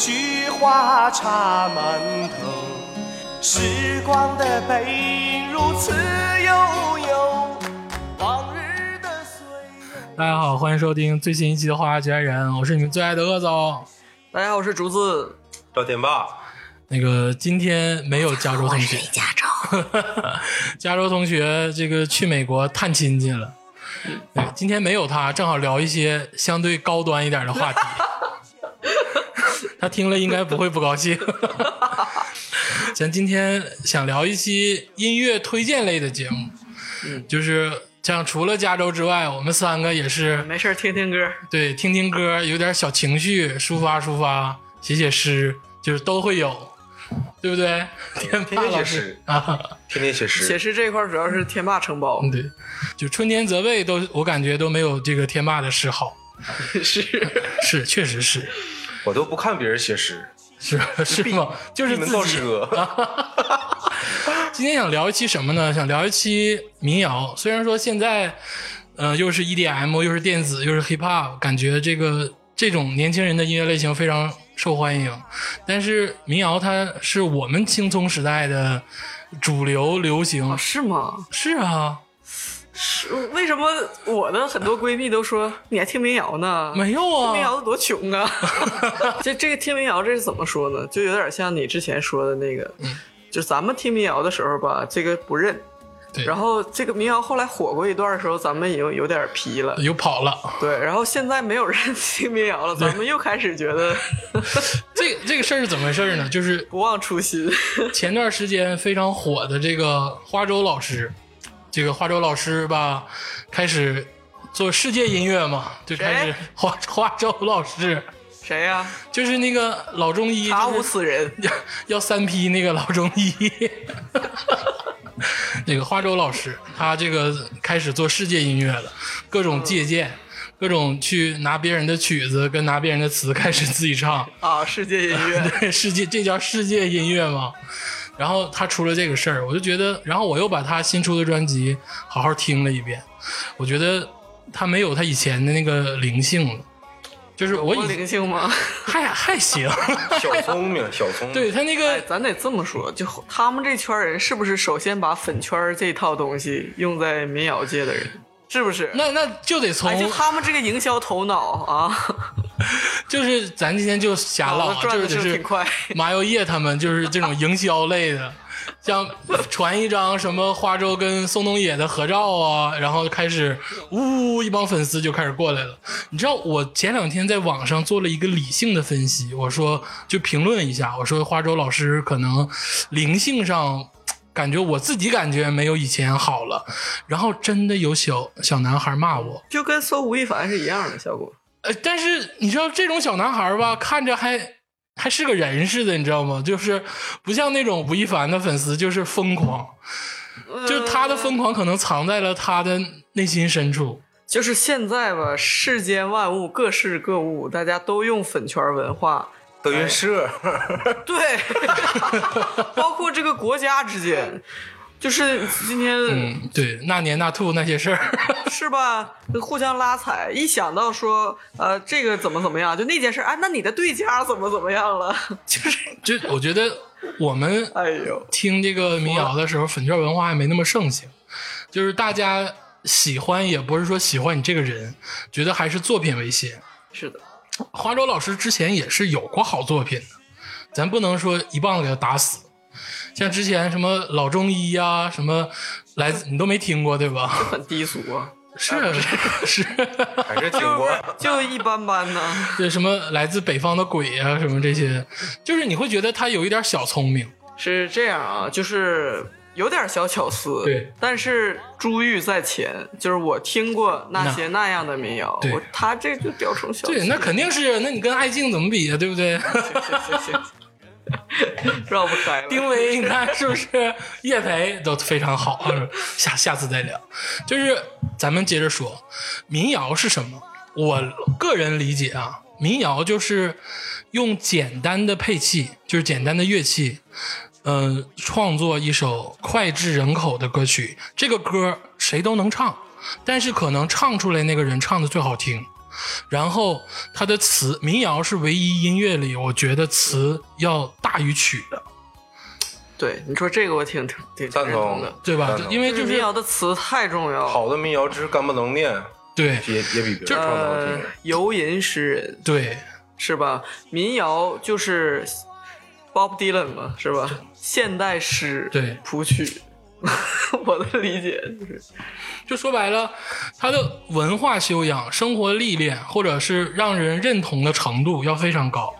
菊花插满头，时光的背影如此悠悠，往日的岁月。大家好，欢迎收听最新一期的《花花局爱人》，我是你们最爱的恶总。大家好，我是竹子。赵天霸，那个今天没有加州同学，加州。加州同学这个去美国探亲去了。对，今天没有他，正好聊一些相对高端一点的话题。他听了应该不会不高兴。咱今天想聊一期音乐推荐类的节目，就是像除了加州之外，我们三个也是没事儿听听歌。对听听歌，有点小情绪，抒发抒发，写写诗，就是都会有，对不对？天霸天天写老师。诗。啊，天天写诗，写诗这一块主要是天霸承包，对，就春天责备都，我感觉都没有这个天霸的诗好，是。是，确实是，我都不看别人写诗，是是吗？就是自己。今天想聊一期什么呢？想聊一期民谣。虽然说现在，呃，又是 EDM，又是电子，又是 hip hop，感觉这个这种年轻人的音乐类型非常受欢迎，但是民谣它是我们青葱时代的主流流行啊，。是吗？是啊，是为什么我的很多闺蜜都说你还听民谣呢？没有啊听民啊，谣的多穷啊！这这个听民谣这是怎么说呢？就有点像你之前说的那个，就咱们听民谣的时候吧，这个不认。对然后这个民谣后来火过一段的时候，咱们已经有点皮了。又跑了。对，然后现在没有人 听民谣了，咱们又开始觉得 这这个事儿是怎么回事呢？就是不忘初心。前段时间非常火的这个花粥老师，这个花粥老师吧，开始做世界音乐嘛，就开始 花 花粥老师，谁呀、就是那个老中医，查无就是此人。要要三批那个老中医，那个花粥老师，他这个开始做世界音乐了，各种借鉴。各种去拿别人的曲子跟拿别人的词开始自己唱，啊，世界音乐对，世界这叫世界音乐嘛。然后他出了这个事儿，我就觉得，然后我又把他新出的专辑好好听了一遍，我觉得他没有他以前的那个灵性了，就是我灵性吗？还还行，小聪明，小聪明。对他那哎，个咱得这么说，就他们这圈人是不是首先把粉圈这套东西用在民谣界的人，是不是？那那就得从哎，就他们这个营销头脑啊，就是咱今天就瞎唠啊，就是是挺快。马友业他们就是这种营销类的，像传一张什么花粥跟宋冬野的合照啊，然后开始呜一帮粉丝就开始过来了。你知道我前两天在网上做了一个理性的分析，我说就评论一下，我说花粥老师可能灵性上。感觉我自己感觉没有以前好了，然后真的有小小男孩骂我，就跟搜吴亦凡是一样的效果。呃，但是你知道这种小男孩吧，看着还还是个人似的，你知道吗？就是不像那种吴亦凡的粉丝，就是疯狂，就他的疯狂可能藏在了他的内心深处。就是现在吧，世间万物各式各物，大家都用粉圈文化。德云社，对，包括这个国家之间，就是今天、嗯，对，那年那兔那些事儿，是吧？互相拉踩，一想到说呃这个怎么怎么样，就那件事啊，那你的对家怎么怎么样了？就是就我觉得我们哎呦，听这个民谣的时候，粉圈文化还没那么盛行，就是大家喜欢也不是说喜欢你这个人，觉得还是作品为先。是的，花粥老师之前也是有过好作品的，咱不能说一棒子给他打死。像之前什么老中医呀、什么来自你都没听过对吧？很低俗啊，是是，还是听过。就一般般呢。对什么来自北方的鬼啊，什么这些，就是你会觉得他有一点小聪明，是这样啊，就是有点小巧思，对，但是珠玉在前，就是我听过那些那样的民谣，他这就雕成小对，那肯定是，那你跟艾静怎么比呀、对不对？绕不开了。丁薇，你看是不是叶培都非常好？下下次再聊。就是咱们接着说，民谣是什么？我个人理解啊，民谣就是用简单的配器，就是简单的乐器，嗯、创作一首脍炙人口的歌曲。这个歌谁都能唱，但是可能唱出来那个人唱的最好听。然后他的词，民谣是唯一音乐里我觉得词要大于曲的，对，你说这个我挺挺挺赞同的。对吧因为就是民谣的词太重要了。好的民谣只是干不能念，对也也比别人唱的好呃听。，游吟诗人对是吧？民谣就是 Bob Dylan 嘛，是吧？现代诗对。谱曲，我的理解就是，就说白了，他的文化修养、生活历练，或者是让人认同的程度要非常高。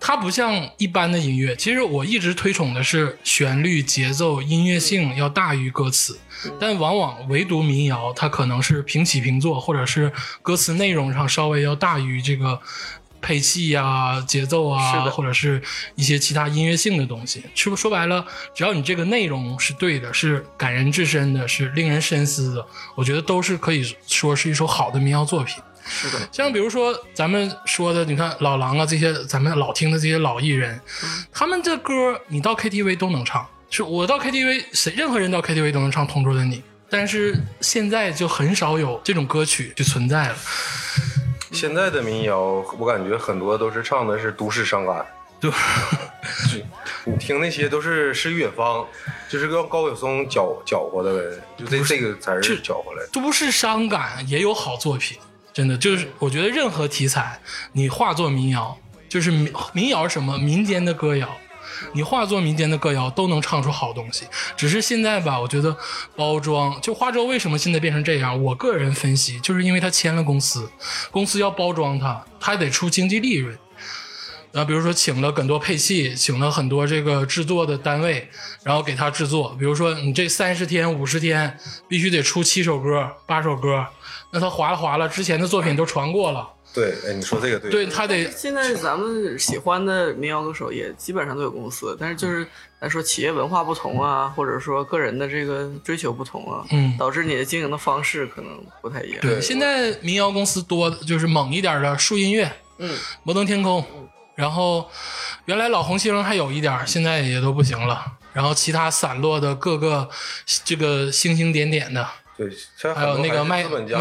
它不像一般的音乐，其实我一直推崇的是旋律、节奏、音乐性要大于歌词，但往往唯独民谣，它可能是平起平坐，或者是歌词内容上稍微要大于这个配器啊、节奏啊，或者是一些其他音乐性的东西。是不是说白了，只要你这个内容是对的，是感人至深的，是令人深思的，我觉得都是可以说是一首好的民谣作品。是的，像比如说咱们说的，你看老狼啊这些，咱们老听的这些老艺人，他们这歌你到 KTV 都能唱，是我到 KTV 谁任何人到 KTV 都能唱《同桌的你》，但是现在就很少有这种歌曲就存在了。现在的民谣，我感觉很多都是唱的是都市伤感。对，你听那些都是是远方，就是让高晓松搅搅和的呗，就这这个才是搅和来的。都市伤感也有好作品，真的就是我觉得任何题材你化作民谣，就是民民谣什么民间的歌谣，你化作民间的歌谣都能唱出好东西。只是现在吧，我觉得包装就花粥为什么现在变成这样？我个人分析，就是因为他签了公司，公司要包装他，他还得出经济利润。啊，比如说请了很多配器，请了很多这个制作的单位，然后给他制作。比如说你这三十天、五十天必须得出七首歌、八首歌，那他划了划了，之前的作品都传过了，对，哎，你说这个对。对他得现在咱们喜欢的民谣歌手也基本上都有公司，但是就是来说企业文化不同啊，或者说个人的这个追求不同啊，嗯导致你的经营的方式可能不太一样。对。现在民谣公司多就是猛一点的树音乐、嗯，摩登天空，然后原来老红星还有一点，现在也都不行了。然后其他散落的各个这个星星点点的对，还有那个麦资本家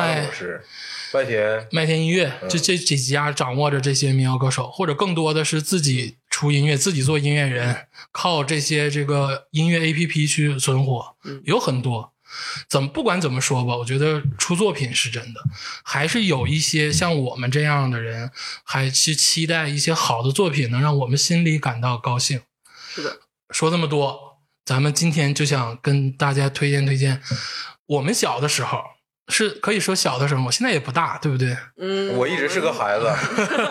麦田，麦田音乐，这这几家掌握着这些民谣歌手，或者更多的是自己出音乐，自己做音乐人，靠这些这个音乐 A P P 去存活，有很多。怎么不管怎么说吧，我觉得出作品是真的，还是有一些像我们这样的人，还去期待一些好的作品，能让我们心里感到高兴。是的，说这么多，咱们今天就想跟大家推荐推荐，我们小的时候是可以说小的时候，我现在也不大，对不对？嗯，我一直是个孩子，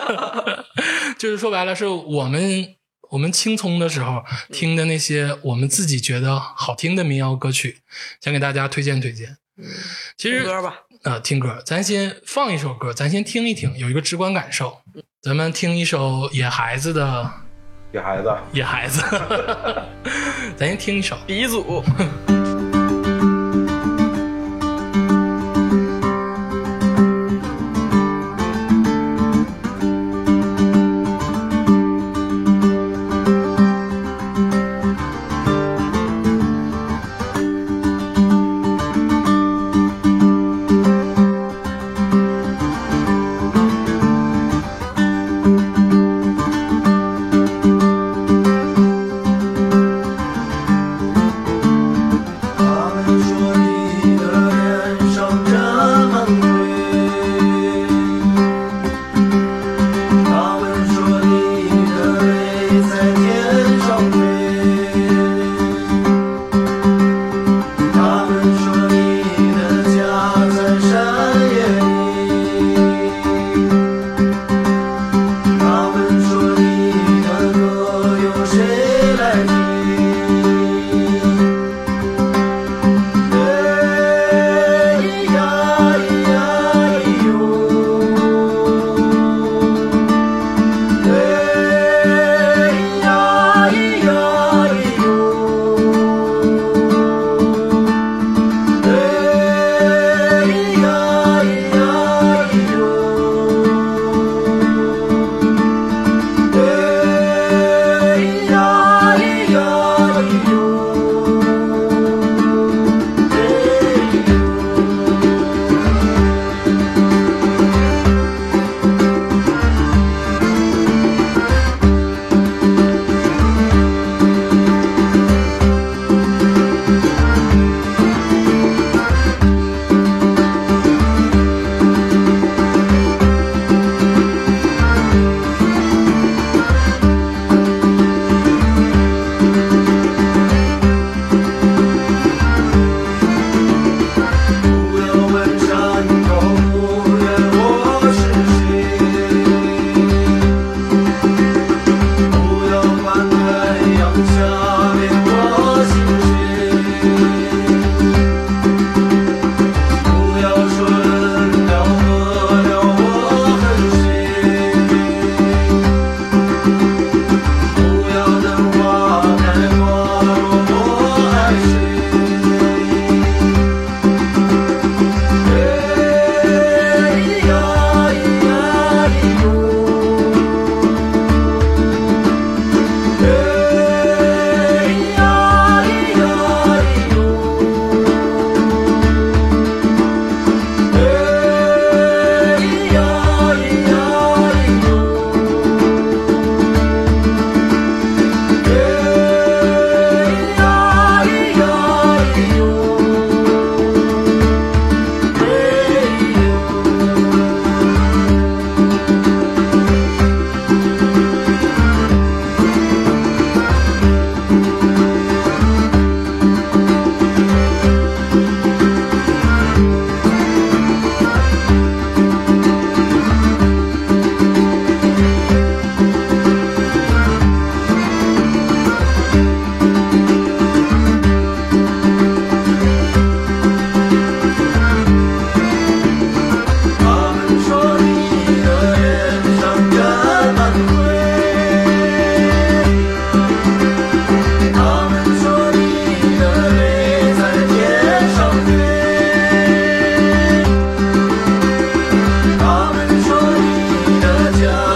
就是说白了，是我们我们青葱的时候听的那些我们自己觉得好听的民谣歌曲，想给大家推荐推荐。其实听歌吧，呃，听歌，咱先放一首歌，咱先听一听，有一个直观感受。咱们听一首野孩子的野孩子。《野孩子》，咱先听一首。鼻祖。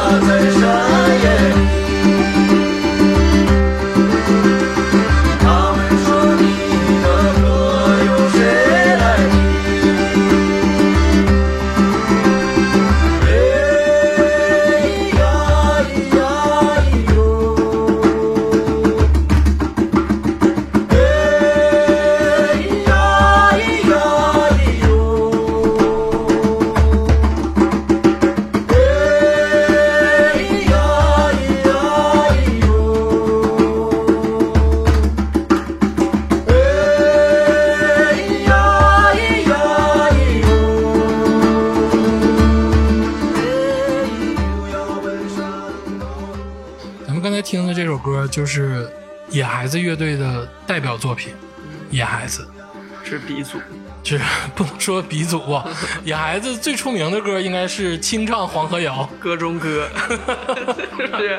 Mother 表作品，《野孩子》。是鼻祖，是 不能说鼻祖啊，野孩子最出名的歌应该是清唱《黄河谣歌中歌，是不是？》。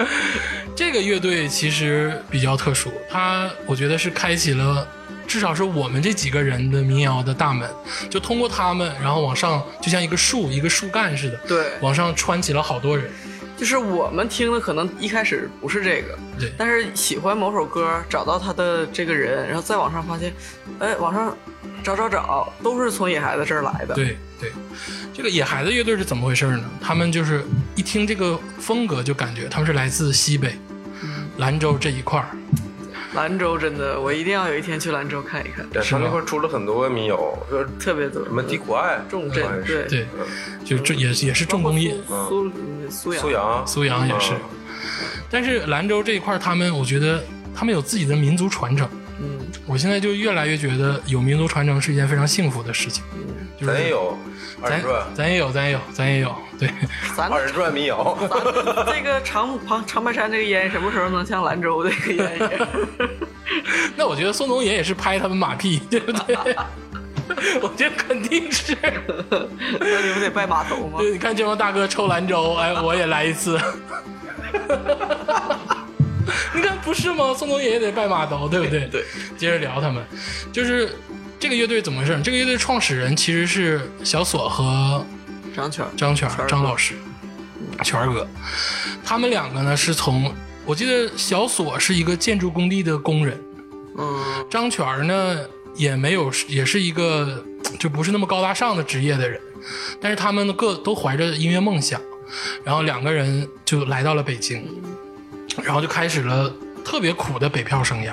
这个乐队其实比较特殊，它我觉得是开启了至少是我们这几个人的民谣的大门，就通过他们，然后往上就像一个树一个树干似的，对，往上穿起了好多人。就是我们听的可能一开始不是这个，对但是喜欢某首歌，找到他的这个人，然后再往上发现，哎，往上找找找，都是从野孩子这儿来的。，对对，这个野孩子乐队是怎么回事呢？他们就是一听这个风格就感觉他们是来自西北，兰州这一块儿。兰州真的，我一定要有一天去兰州看一看，对，他那块出了很多民谣，说特别多。什么低苦爱、重镇对。对，就这也也是重工业，苏苏阳。苏阳，苏阳也是。但是兰州这一块，他们我觉得他们有自己的民族传承。嗯，我现在就越来越觉得有民族传承是一件非常幸福的事情。就是咱也有二咱人转，咱也有，咱也有，咱也有。对，咱二人转民谣，这个长长长白山这个烟什么时候能像兰州这个烟一样？那我觉得宋冬野也是拍他们马屁，对不对？我觉得肯定是。那你不得拜码头吗？对，你看这帮大哥抽兰州，哎，我也来一次。你看不是吗？宋冬野也得拜马刀，对不对？对。接着聊他们，就是这个乐队怎么回事？这个乐队创始人其实是小锁和张全儿，张全张老师，全儿哥，他们两个呢是从我记得小锁是一个建筑工地的工人，嗯，张全儿呢也没有，也是一个就不是那么高大上的职业的人，但是他们各都怀着音乐梦想，然后两个人就来到了北京，然后就开始了特别苦的北漂生涯。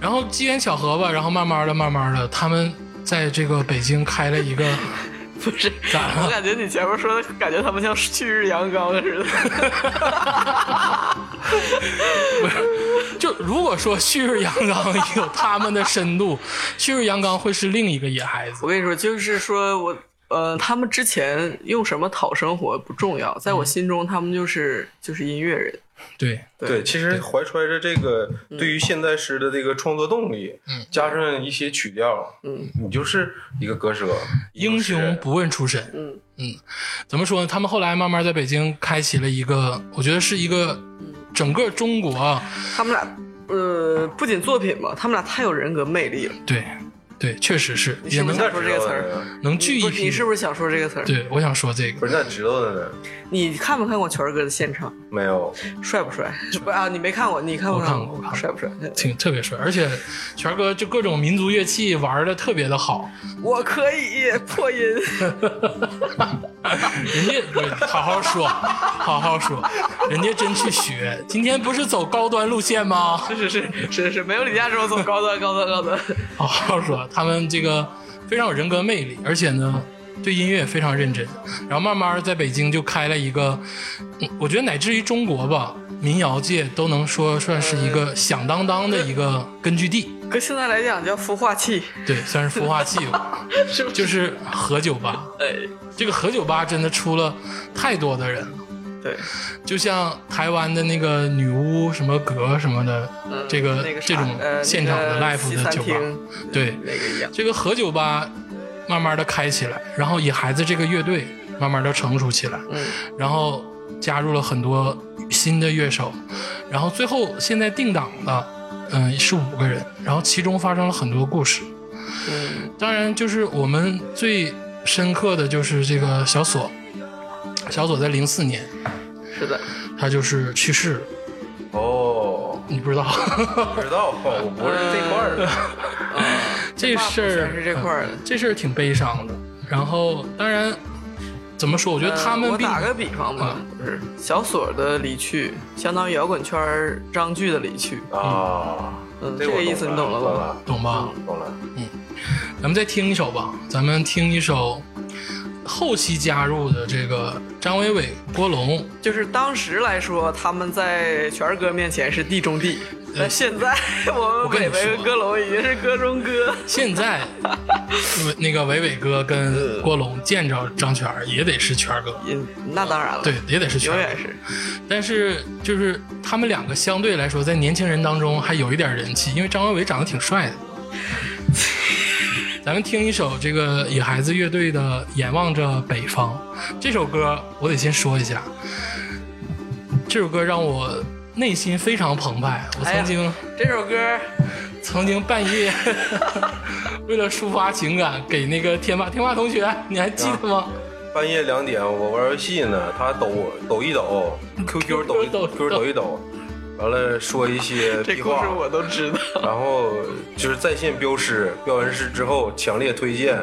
然后机缘巧合吧，然后慢慢的、慢慢的，他们在这个北京开了一个 不是，咋了？我感觉你前面说的，感觉他们像旭日阳刚似的。不是就如果说旭日阳刚有他们的深度，旭日阳刚会是另一个野孩子。我跟你说，就是说我呃，他们之前用什么讨生活不重要，在我心中，他们就是就是音乐人。对，对，其实怀揣着这个对于现代诗的这个创作动力，嗯，加上一些曲调，嗯，你就是一个歌手，英雄不问出身。嗯嗯，怎么说呢？他们后来慢慢在北京开启了一个，我觉得是一个整个中国啊他们俩呃，不仅作品吧，他们俩太有人格魅力了。对对，确实是也能你是不想说这个词儿？能聚一批。你是不是想说这个词儿？对，我想说这个，不是那知道的呢？你看没看过权儿哥的现场？没有，帅不帅？不啊，你没看过？你看不我看过？过我看过帅不帅？挺特别帅，而且权哥就各种民族乐器玩的特别的好，我可以破音。人家好好说，好好说，人家真去学。今天不是走高端路线吗？是是是是是，没有李佳州走高端高端高端。好好说，他们这个非常有人格魅力，而且呢，对音乐也非常认真。然后慢慢在北京就开了一个，嗯我觉得乃至于中国吧，民谣界都能说算是一个响当当的一个根据地。搁现在来讲叫孵化器，对，算是孵化器吧，是是？就是何酒吧。哎，这个何酒吧真的出了太多的人了。对，就像台湾的那个女巫什么阁什么的，嗯这个那个这种呃现场的 live 的酒吧，对。那个一样。这个和酒吧慢慢的开起来，然后以孩子这个乐队慢慢的成熟起来，嗯，然后加入了很多新的乐手，然后最后现在定档的，嗯，是五个人，然后其中发生了很多故事，嗯，当然就是我们最深刻的就是这个小锁，小左在零四年是的，他就是去世了，哦，你不知道不知道，我不是这块儿的。这事儿是这块儿的嗯这事儿挺悲伤的。然后当然怎么说，我觉得他们呃我打个比方吧，就是小锁的离去，相当于摇滚圈儿张炬的离去。啊，嗯，这个意思你懂了吧？懂吧？懂了。嗯咱们再听一首吧，咱们听一首后期加入的这个张伟伟、郭龙，就是当时来说，他们在权儿哥面前是地中地，但现在我们跟伟伟跟郭龙已经是哥中哥。现在那个伟伟哥跟郭龙见着张全儿也得是全儿哥，嗯，那当然了，对，，也得是全儿哥。永远是。但是就是他们两个相对来说，在年轻人当中还有一点人气，因为张伟伟长得挺帅的。咱们听一首这个野孩子乐队的《眼望着北方》这首歌，我得先说一下，这首歌让我内心非常澎湃。我曾经、这首歌曾经半夜 为了抒发情感，给那个天霸天霸同学，你还记得吗？半夜两点我玩游戏呢，他抖抖一抖，QQ 抖一抖，QQ 抖一抖，完了说一些 这故事，我都知道。然后就是在线标诗，标完诗之后强烈推荐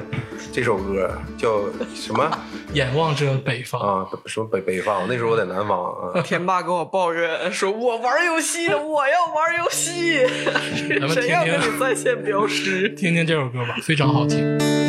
这首歌，叫什么 眼望着北方，啊？什么北北方？那时候我在南方啊。天霸跟我抱怨说：“我玩游戏，我要玩游戏，们听谁要跟听你在线标诗听听这首歌吧，非常好听。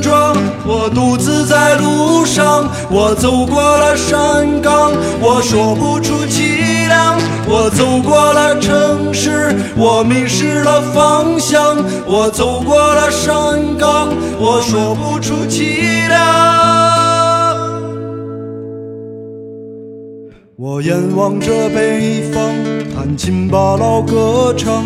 庄，我独自在路上。我走过了山岗，我说不出凄凉。我走过了城市，我迷失了方向。我走过了山岗，我说不出凄凉。我眼望着北方，弹琴把老歌唱，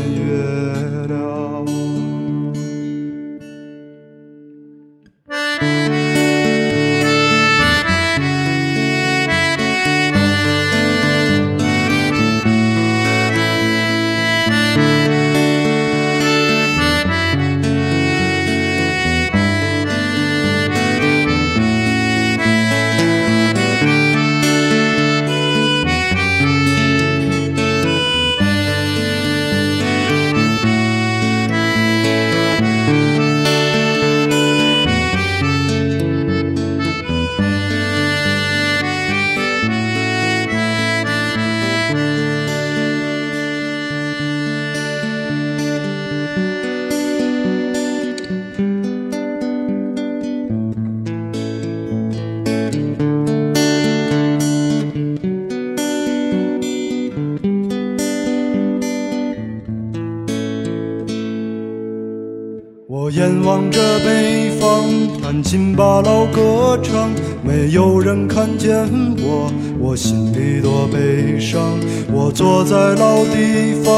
辛巴老歌唱，没有人看见我，我心里多悲伤。我坐在老地方，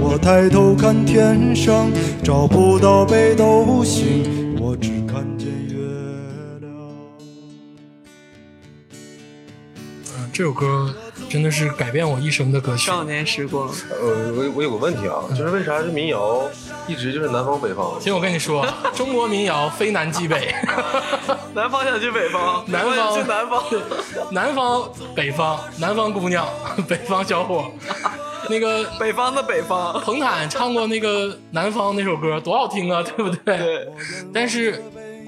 我抬头看天上，找不到北斗星，我只看见月亮。嗯，这首歌是改变我一生的歌曲。少年时光，呃，我我有个问题啊，就是为啥这民谣一直就是南方北方？行，我跟你说，中国民谣非南即北，南方想去北方，南方去南方。南方、北方，南方姑娘，北方小伙。那个北方的北方，彭坦唱过那个《南方》那首歌，多好听啊，对不对？对。但是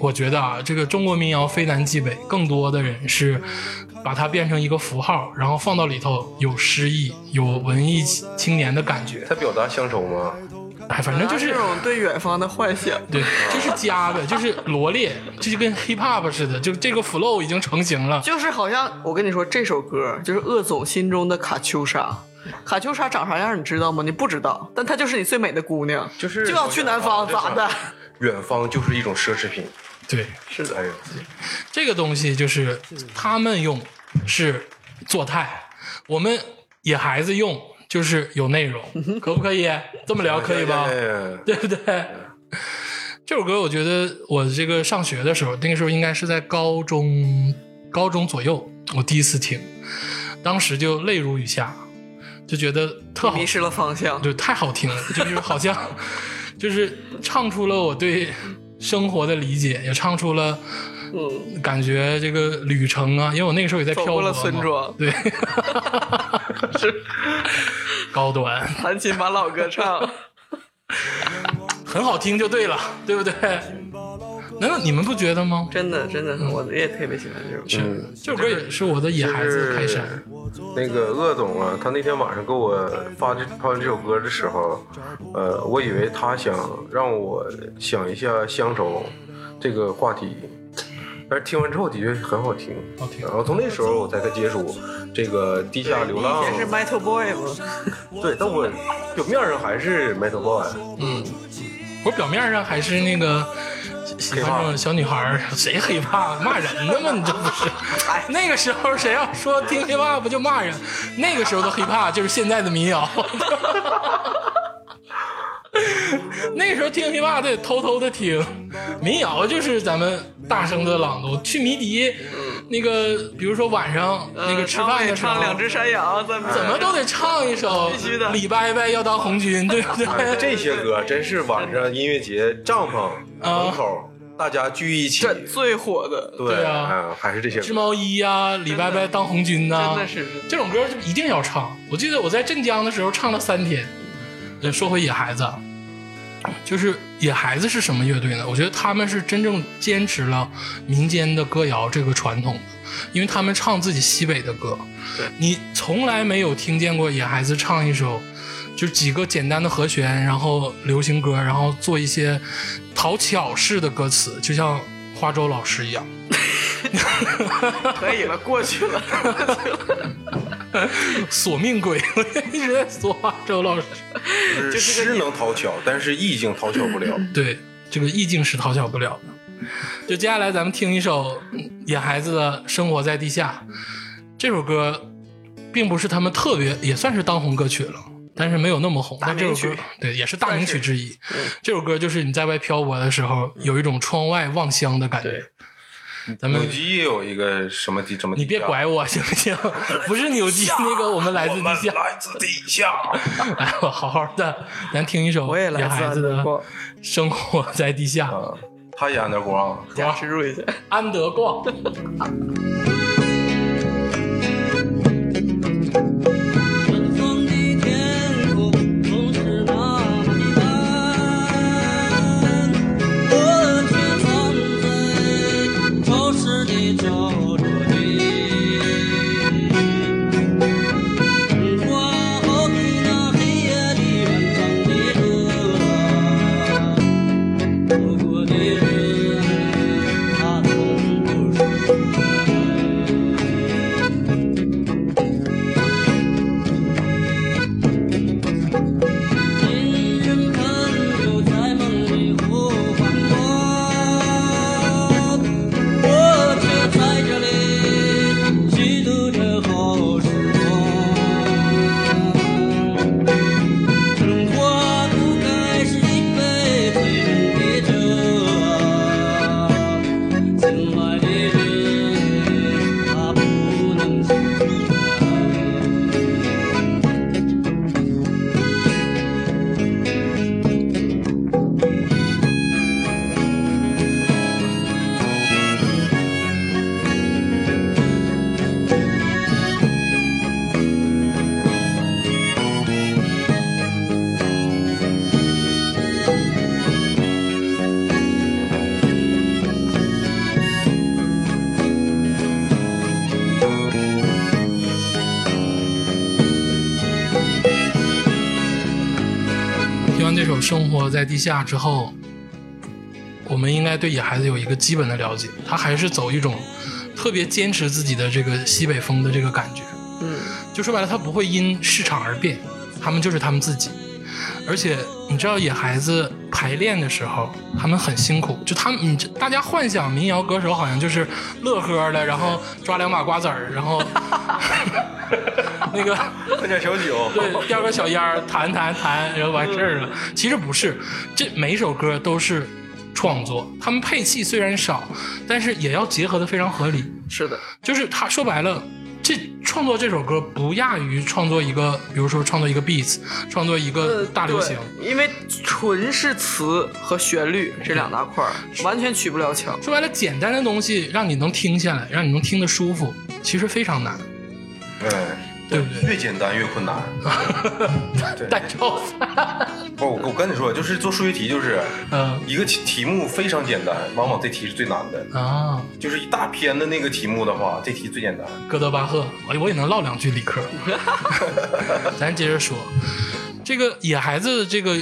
我觉得啊，这个中国民谣非南即北，更多的人是把它变成一个符号，然后放到里头有诗意、有文艺青年的感觉。它表达乡愁吗？哎，反正就是这种对远方的幻想。对，这是家的，就是罗列，这就跟 hip hop 似的，就这个 flow 已经成型了。就是好像我跟你说，这首歌就是鄂总心中的卡秋莎。卡秋莎长啥样你知道吗？你不知道，但她就是你最美的姑娘，就是就要去南方，咋的？远方就是一种奢侈品。对，是的，哎呦，这个东西就是他们用是做态，我们野孩子用就是有内容，可不可以？这么聊可以吧？哎对不对？这首歌我觉得我这个上学的时候，那个时候应该是在高中高中左右，我第一次听，当时就泪如雨下，就觉得特好迷失了方向。对，太好听了，就是好像 就是唱出了我对生活的理解，也唱出了嗯，感觉这个旅程啊，因为我那个时候也在漂泊了村庄。对，高端，弹琴把老歌唱。很好听就对了，对不对？难道你们不觉得吗？真的，真的，我也特别喜欢这首歌。嗯，这首歌也是我的野孩子开山，那个鄂总啊，他那天晚上给我发这发完这首歌的时候，呃，我以为他想让我想一下乡愁这个话题，但是听完之后的确很好听，好听。然后从那时候我才接触这个地下流浪以，前是 Metal Boy 吗？对，但我表面上还是 Metal Boy，嗯。我表面上还是那个喜欢这种小女孩儿，谁黑怕骂人呢吗？你这不是？那个时候谁要说听 hiphop 不就骂人？那个时候的 hiphop 就是现在的民谣。那个时候听 hiphop 得偷偷的听，民谣就是咱们大声的朗读。去迷笛，那个比如说晚上那个吃饭的时候，唱两只山羊，怎么怎么都得唱一首必须的李伯伯要当红军，对不对？哎这些歌真是晚上音乐节帐篷门口大家聚一起，这最火的？对对啊嗯还是这些织。毛衣呀、李伯伯当红军呐、真的是这种歌就一定要唱。我记得我在镇江的时候唱了三天。呃说回野孩子，啊，就是野孩子是什么乐队呢？我觉得他们是真正坚持了民间的歌谣这个传统的，因为他们唱自己西北的歌。对你从来没有听见过野孩子唱一首。就几个简单的和弦，然后流行歌，然后做一些讨巧式的歌词，就像花粥老师一样。可以了，过去了。索命鬼，我 一直在索花粥老师。就是诗能讨巧，但是意境讨巧不了。对，这个意境是讨巧不了的。就接下来咱们听一首嗯野孩子的《生活在地下》这首歌，并不是他们特别，也算是当红歌曲了。但是没有那么红，大但这首名曲歌对也是大名曲之一嗯。这首歌就是你在外漂泊的时候，有一种窗外望乡的感觉。咱们扭机也有一个什么地什么你别拐我行不行？不是扭机那个，我们来自地下。来自地下。来，我好好的，咱听一首我也来自野孩子的生活在地下。啊，他演的光，加植入一下。安德逛，在地下》之后，我们应该对野孩子有一个基本的了解。他还是走一种特别坚持自己的这个西北风的这个感觉。嗯，就说白了，他不会因市场而变，他们就是他们自己。而且你知道，野孩子排练的时候，他们很辛苦。就他们，你大家幻想民谣歌手好像就是乐呵的，然后抓两把瓜子儿，然后那个 喝点小酒，对，叼个小烟儿，弹弹弹，然后完事儿了。其实不是，这每一首歌都是创作，他们配器虽然少，但是也要结合的非常合理。是的，就是他说白了，这创作这首歌不亚于创作一个，比如说创作一个 beats，创作一个呃，大流行。对因为纯是词和旋律这两大块儿，完全取不了巧。说白了，简单的东西让你能听下来，让你能听得舒服，其实非常难，哎，对不对？越简单越困难。对蛋炒饭，不，我我跟你说，就是做数学题，就是嗯一个题题目非常简单，往往这题是最难的。啊，就是一大篇的那个题目的话，这题最简单。哥德巴赫，哎我也能唠两句理科。咱接着说，这个野孩子这个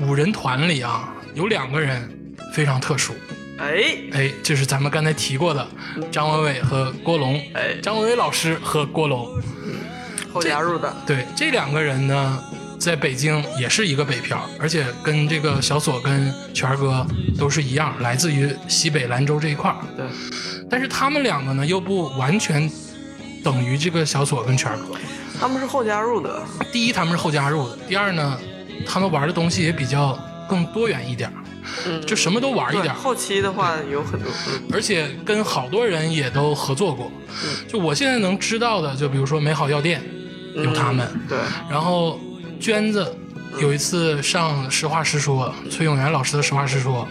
五人团里啊，有两个人非常特殊，哎，哎，就是咱们刚才提过的张文伟和郭龙，哎张文伟老师和郭龙，后加入的，对这两个人呢，在北京也是一个北漂，而且跟这个小锁跟权哥都是一样，来自于西北兰州这一块儿。对，但是他们两个呢，又不完全等于这个小锁跟权哥。他们是后加入的，第一，他们是后加入的；第二呢，他们玩的东西也比较更多元一点，嗯，就什么都玩一点后期的话有很多，嗯而且跟好多人也都合作过。嗯就我现在能知道的，就比如说美好药店有他们，嗯对，然后娟子有一次上《实话实说》，崔永元老师的《实话实说》，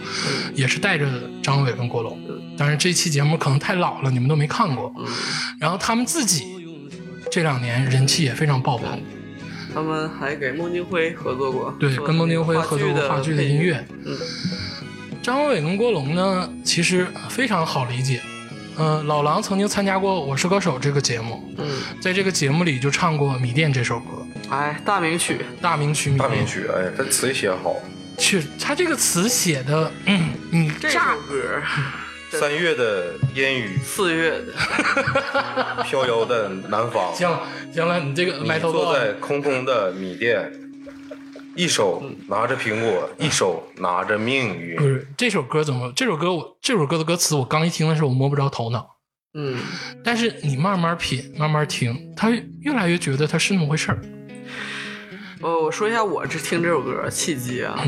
也是带着张伟跟郭龙。但是这期节目可能太老了，你们都没看过。然后他们自己这两年人气也非常爆棚，他们还给孟京辉合作过，对，跟孟京辉合作过话剧的音乐。嗯，张伟跟郭龙呢，其实非常好理解。嗯、老狼曾经参加过《我是歌手》这个节目，嗯，在这个节目里就唱过《米店》这首歌，哎，大名曲，大名曲《大名》。曲，哎，这词写好。去，他这个词写的，嗯，你这首乍歌，三月的烟雨，四月的，飘摇的南方。行了行了，你这个埋头坐在空空的米店，一手拿着苹果，一手拿着命运。不运。是这首歌怎么？这首歌我这首歌的歌词我刚一听的时候我摸不着头脑，嗯，但是你慢慢品，慢慢听，他越来越觉得它是那么回事儿。哦，我说一下我这听这首歌契机啊，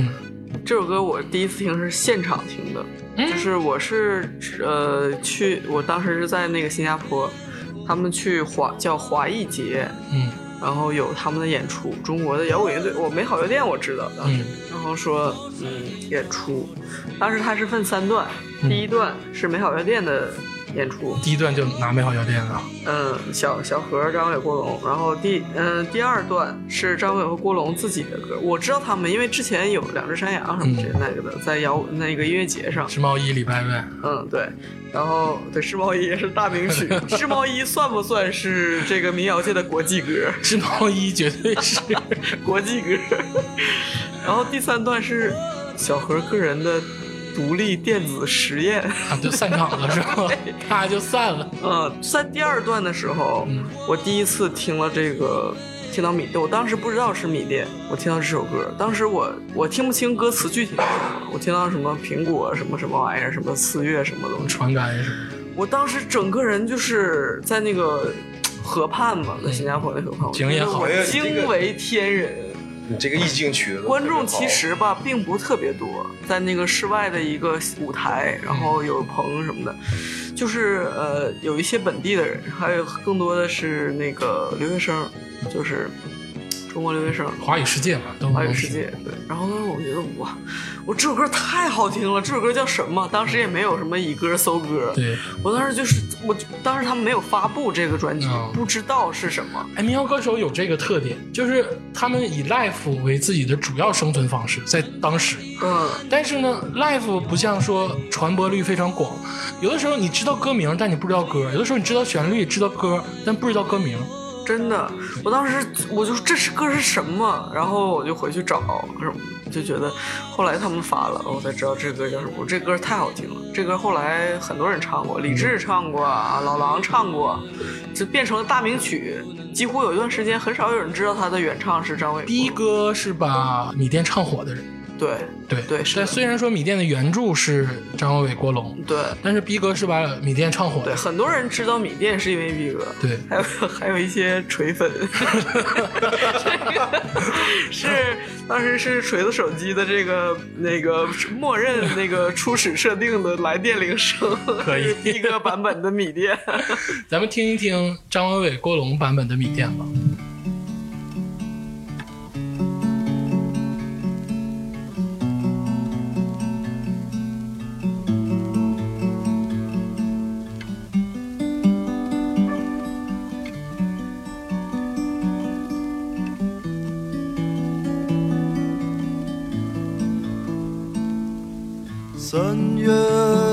这首歌我第一次听是现场听的，就是我是呃去，我当时是在那个新加坡，他们去华叫华裔节，嗯然后有他们的演出，中国的摇滚乐队，我美好药店我知道当时，嗯。然后说嗯演出，当时它是分三段，第一段是美好药店的演出，第一段就拿美好药店了，嗯，小小何、张伟、郭龙，然后第嗯第二段是张伟和郭龙自己的歌，我知道他们，因为之前有两只山羊什么这那个的，在摇那个音乐节上，织毛衣李白白，嗯对，然后对织毛衣也是大名曲，织毛衣算不算是这个民谣界的国际歌？织毛衣绝对是。国际歌。然后第三段是小何个人的独立电子实验。啊，就散场了是吧？他就散了。呃，在第二段的时候，嗯我第一次听了这个，听到米店，我当时不知道是米店，我听到这首歌，当时我我听不清歌词具体是什么，我听到什么苹果什么什么玩意儿，什么四月什么东西，传感是，我当时整个人就是在那个河畔嘛，在新加坡那河畔，我惊为天人。你这个意境取的观众其实吧，并不特别多，在那个室外的一个舞台，然后有棚什么的，就是呃有一些本地的人，还有更多的是那个留学生，就是中国留学生。华语世界嘛，都华语世界，对。然后呢，我觉得哇，我这首歌太好听了，这首歌叫什么？当时也没有什么以歌搜歌，对。我当时就是，我当时他们没有发布这个专辑，嗯不知道是什么。哎，民谣歌手有这个特点，就是他们以 live 为自己的主要生存方式，在当时。嗯，但是呢，live 不像说传播率非常广，有的时候你知道歌名，但你不知道歌；有的时候你知道旋律，知道歌，但不知道歌名。真的，我当时我就这是歌是什么，然后我就回去找什么，就觉得后来他们发了，我才知道这歌叫什么。这歌太好听了，这歌后来很多人唱过，李志唱过，老狼唱过，就变成了大名曲。几乎有一段时间很少有人知道他的原唱是张伟。第一歌是把米店唱火的人，对对对但虽然说米店的原著是张伟伟、郭龙，对但是逼哥是把米店唱火对，的。很多人知道米店是因为逼哥，对还有 还有一些锤粉，是当时是锤子手机的这个那个默认那个初始设定的来电铃声，可以是逼哥版本的米店。咱们听一听张伟伟、郭龙版本的米店吧。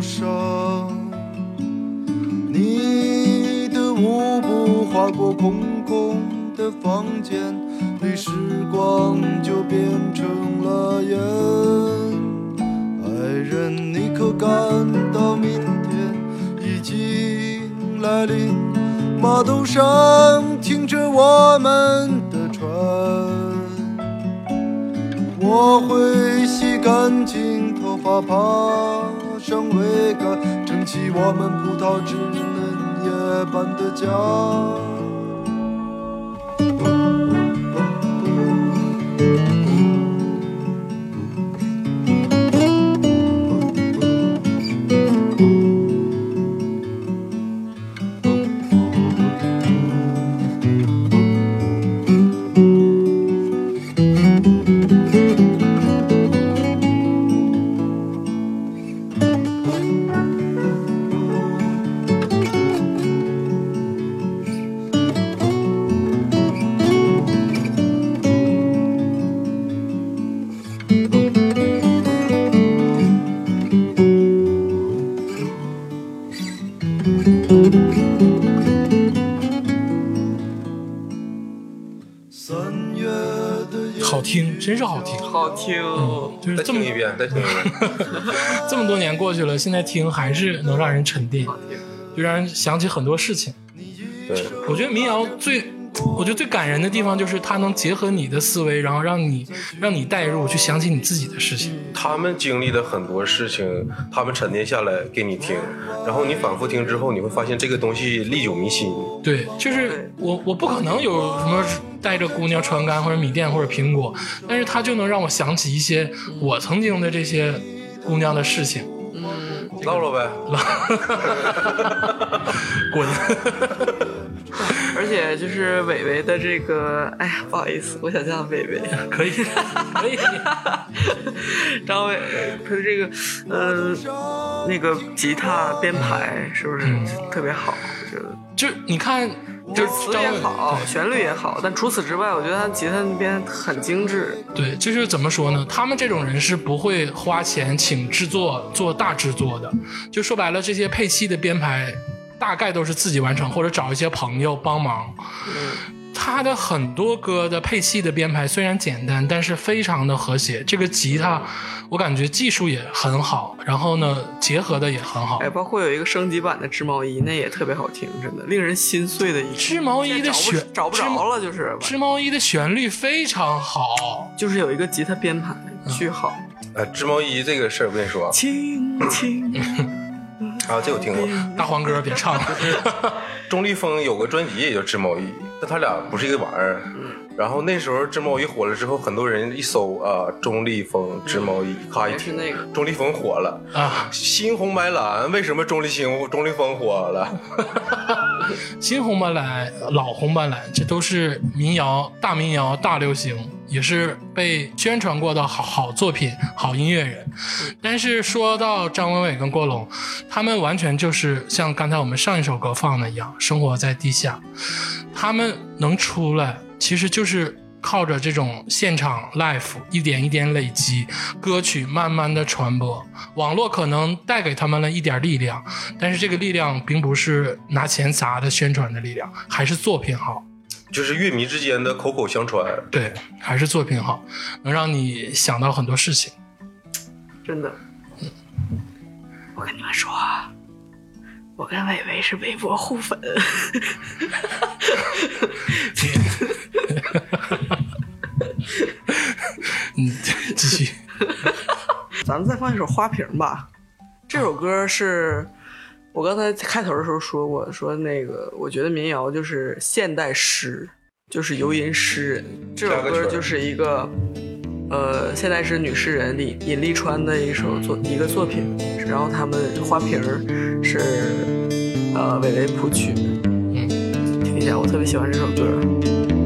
上。你的舞步划过空空的房间里，时光就变成了烟。爱人，你可感到明天已经来临？码头上停着我们的船，我会洗干净头发，爬上桅杆，撑起我们葡萄枝嫩叶般的家。听。就是这么听一遍，再听一遍。这么多年过去了，现在听还是能让人沉淀，就让人想起很多事情。对，我觉得民谣最，我觉得最感人的地方就是它能结合你的思维，然后让你让你带入去想起你自己的事情。他们经历的很多事情，他们沉淀下来给你听，然后你反复听之后，你会发现这个东西历久弥新。对，就是我我不可能有什么带着姑娘穿干或者米店或者苹果，但是它就能让我想起一些我曾经的这些姑娘的事情。嗯唠唠呗，唠滚！而且就是伟伟的这个，哎呀，不好意思，我想叫伟伟。可以，可以。张伟他的这个，呃，那个吉他编排是不是特别好？我觉得，就你看，就就是词也好，旋律也好，但除此之外，我觉得他吉他那边很精致。对，就是怎么说呢？他们这种人是不会花钱请制作做大制作的。就说白了，这些配器的编排大概都是自己完成，或者找一些朋友帮忙。他的很多歌的配器的编排虽然简单，但是非常的和谐。这个吉他，我感觉技术也很好，然后呢，结合的也很好哎，。包括有一个升级版的织毛衣，那也特别好听，真的令人心碎的一曲。织毛衣的现旋找不找不着了，就是织毛衣的旋律非常好，就是有一个吉他编排巨好，哎，织毛衣这个事儿，我跟你说啊，轻轻 啊，这我听过。大黄歌别唱了。钟立风有个专辑也叫《织毛衣》，但他俩不是一个玩意儿。然后那时候织毛衣火了之后，很多人一搜啊，钟立风织毛衣，咔一听那个钟立风火了啊，新红白蓝为什么钟立星钟立风火了？新红白蓝、老红白蓝，这都是民谣、大民谣、大流行，也是被宣传过的好好作品、好音乐人。但是说到张伟伟跟郭龙，他们完全就是像刚才我们上一首歌放的一样，生活在地下。他们能出来，其实就是靠着这种现场 live 一点一点累积，歌曲慢慢的传播，网络可能带给他们了一点力量，但是这个力量并不是拿钱砸的宣传的力量，还是作品好。就是乐迷之间的口口相传。对，还是作品好，能让你想到很多事情。真的。我跟你们说啊，我跟伟伟是微博互粉。嗯，继续。咱们再放一首《花瓶》吧。这首歌是我刚才开头的时候说过，说那个我觉得民谣就是现代诗，就是游吟诗人。这首歌就是一个呃现代诗女诗人李尹丽川的一首作一个作品，然后他们《花瓶》是呃韦唯谱曲。嗯，听一下，我特别喜欢这首歌。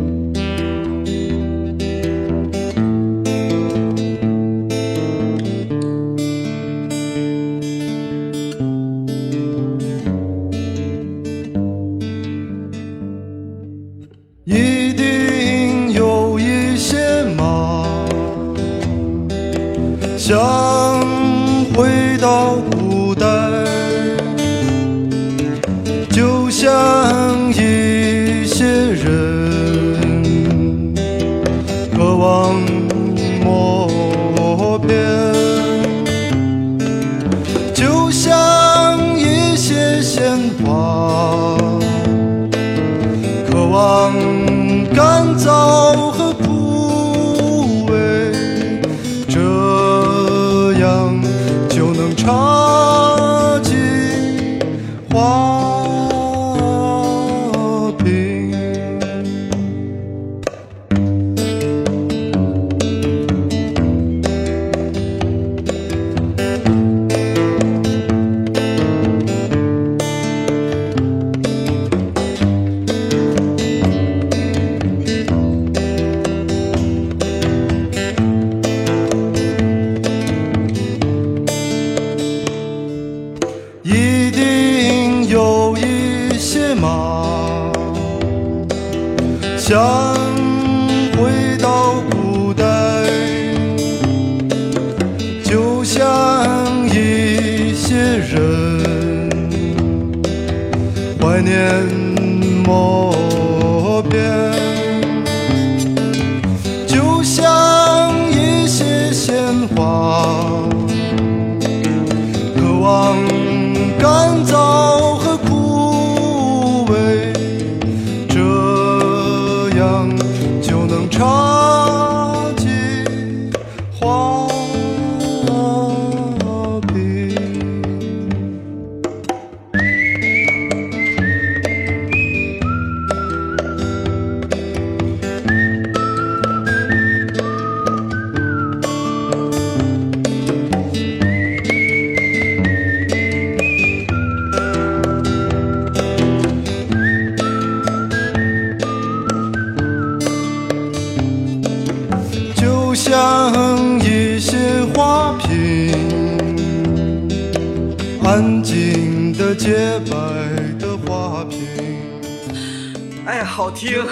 好听，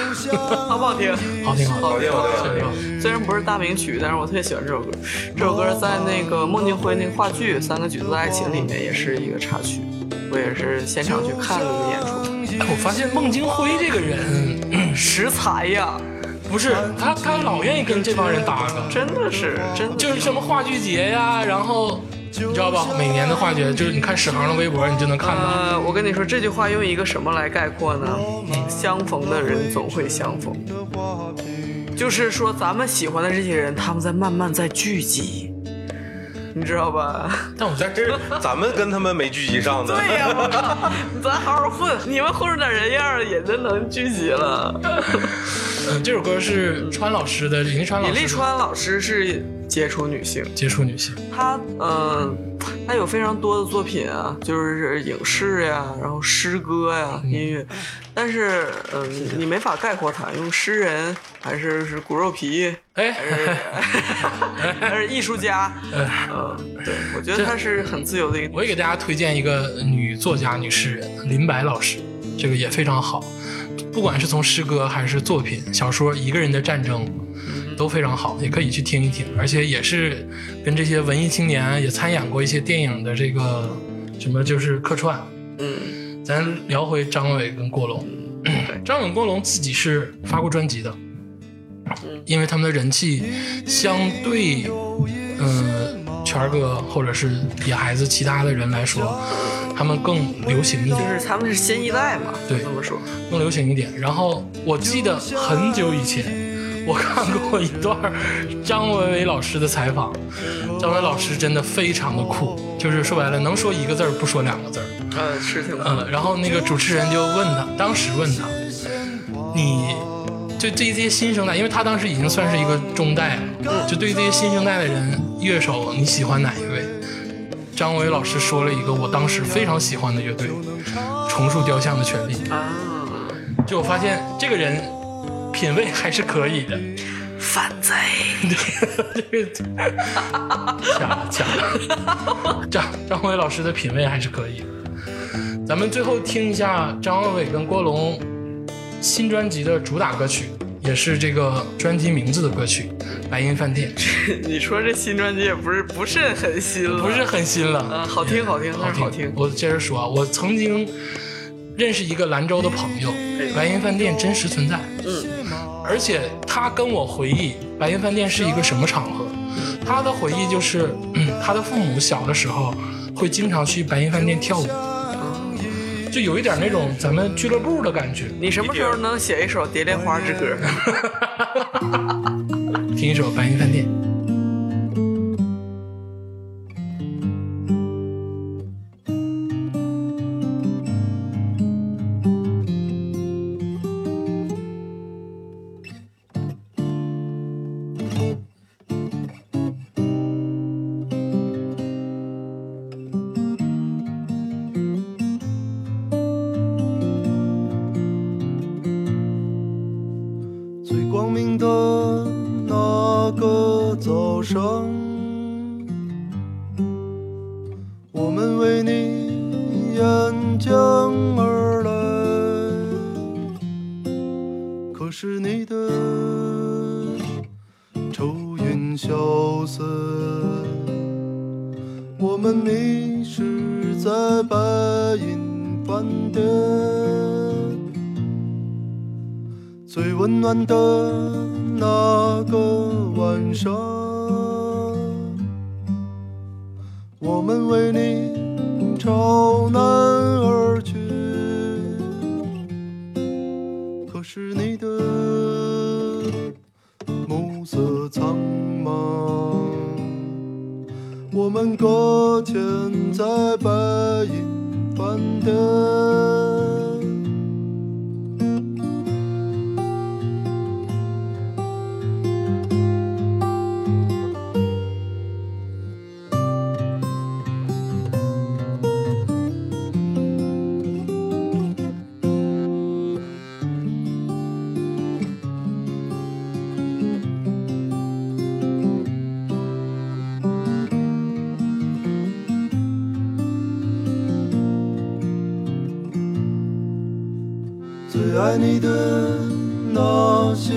好不好听？好听，好好听好听好听听。虽然不是大名曲，但是我特别喜欢这首歌。这首歌在那个孟京辉那个话剧《三个橘子的爱情》里面也是一个插曲，我也是现场去看了演出。哎我发现孟京辉这个人，实才呀，不是他，他老愿意跟这帮人搭个，真的是真的就是什么话剧节呀，然后你知道吧？每年的话剧，就是你看史航的微博，你就能看到。呃，我跟你说这句话用一个什么来概括呢？相逢的人总会相逢，就是说咱们喜欢的这些人，他们在慢慢在聚集，你知道吧？但我觉得这是咱们跟他们没聚集上的。对呀，我靠，咱好好混，你们混出点人样儿，也就能聚集了。嗯，这首歌是川老师的，李立川老师。尹丽川老师是杰出女性，接触女性，她嗯，她有非常多的作品啊，就是影视呀，然后诗歌呀、音乐，但是嗯，你没法概括她，用诗人还是是骨肉皮，哎，还是 还是艺术家，嗯，对，我觉得她是很自由的一个。我也给大家推荐一个女作家、女诗人林白老师，这个也非常好。不管是从诗歌还是作品、小说，《一个人的战争》都非常好，也可以去听一听。而且也是跟这些文艺青年也参演过一些电影的这个什么，就是客串。嗯，咱聊回张伟跟郭龙，张伟、郭龙自己是发过专辑的，因为他们的人气相对，嗯、权儿哥或者是野孩子其他的人来说，他们更流行一点就，是他们是新一代嘛，对这么说。更流行一点。然后我记得很久以前，我看过一段张维维老师的采访，张维老师真的非常的酷，就是说白了能说一个字儿不说两个字儿。嗯，是挺嗯，然后那个主持人就问他，当时问他，你就对这些新生代，因为他当时已经算是一个中代了，就对这些新生代的人乐手，你喜欢哪一位？张维老师说了一个我当时非常喜欢的乐队——重塑雕像的权利。啊，就我发现这个人品味还是可以的，反贼。这个假了假了，张张伟老师的品味还是可以的。咱们最后听一下张伟跟郭龙新专辑的主打歌曲，也是这个专辑名字的歌曲《白银饭店》，你说这新专辑也不是不是很新了，不是很新了，啊，好听好听，但是好听。我接着说啊，我曾经认识一个兰州的朋友，白银饭店真实存在。嗯，而且他跟我回忆白银饭店是一个什么场合，他的回忆就是，嗯，他的父母小的时候会经常去白银饭店跳舞，就有一点那种咱们俱乐部的感觉。你什么时候能写一首《蝶恋花之歌》？听一首《白银饭店》。银饭店。最温暖的那个晚上，我们为你朝南而去。可是你的暮色苍茫，我们搁浅在白银的爱你的那些